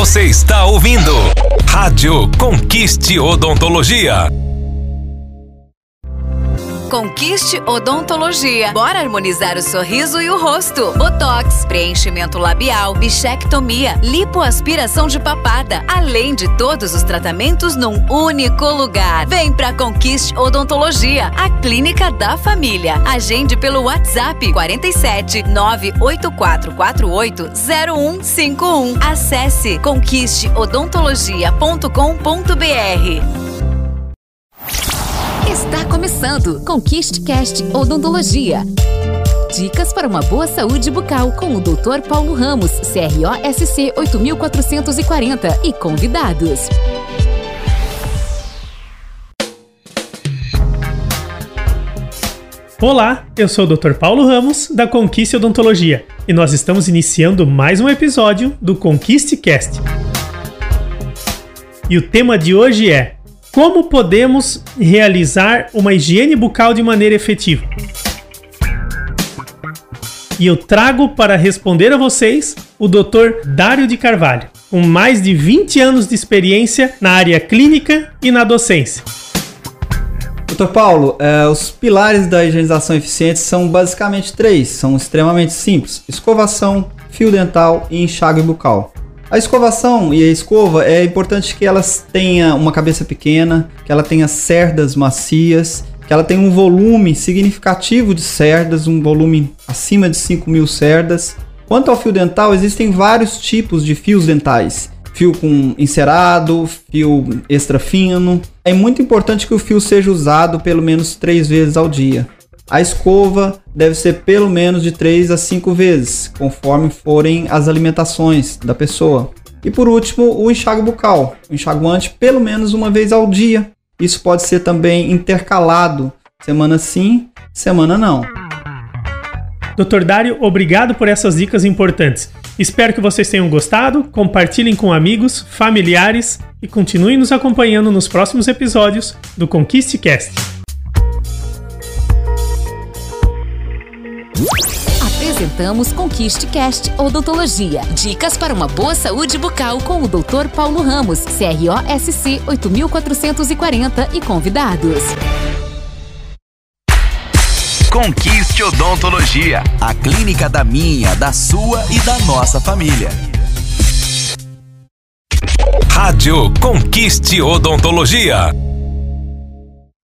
Você está ouvindo Rádio Conquiste Odontologia. Conquiste Odontologia. Bora harmonizar o sorriso e o rosto. Botox, preenchimento labial, bichectomia, lipoaspiração de papada, além de todos os tratamentos num único lugar. Vem pra Conquiste Odontologia, a clínica da família. Agende pelo WhatsApp 47 98448 0151. Acesse conquisteodontologia.com.br. Está começando Conquiste Cast Odontologia. Dicas para uma boa saúde bucal com o Dr. Paulo Ramos, CROSC 8440 e convidados. Olá, eu sou o Dr. Paulo Ramos, da Conquiste Odontologia, e nós estamos iniciando mais um episódio do Conquiste Cast. E o tema de hoje é como podemos realizar uma higiene bucal de maneira efetiva? E eu trago para responder a vocês o Dr. Dário de Carvalho, com mais de 20 anos de experiência na área clínica e na docência. Dr. Paulo, eh, os pilares da higienização eficiente são basicamente três, são extremamente simples: escovação, fio dental e enxágue bucal. A escovação e a escova é importante que elas tenha uma cabeça pequena, que ela tenha cerdas macias, que ela tenha um volume significativo de cerdas, um volume acima de 5 mil cerdas. Quanto ao fio dental, existem vários tipos de fios dentais. Fio com encerado, fio extra fino. É muito importante que o fio seja usado pelo menos três vezes ao dia. A escova deve ser pelo menos de 3 a 5 vezes, conforme forem as alimentações da pessoa. E por último, o enxágue bucal, o enxaguante pelo menos uma vez ao dia. Isso pode ser também intercalado, semana sim, semana não. Dr. Dário, obrigado por essas dicas importantes. Espero que vocês tenham gostado, compartilhem com amigos, familiares e continuem nos acompanhando nos próximos episódios do Conquiste Cast. Apresentamos Conquiste Cast Odontologia. Dicas para uma boa saúde bucal com o Dr. Paulo Ramos, CROSC 8440 e convidados. Conquiste Odontologia, a clínica da minha, da sua e da nossa família. Rádio Conquiste Odontologia.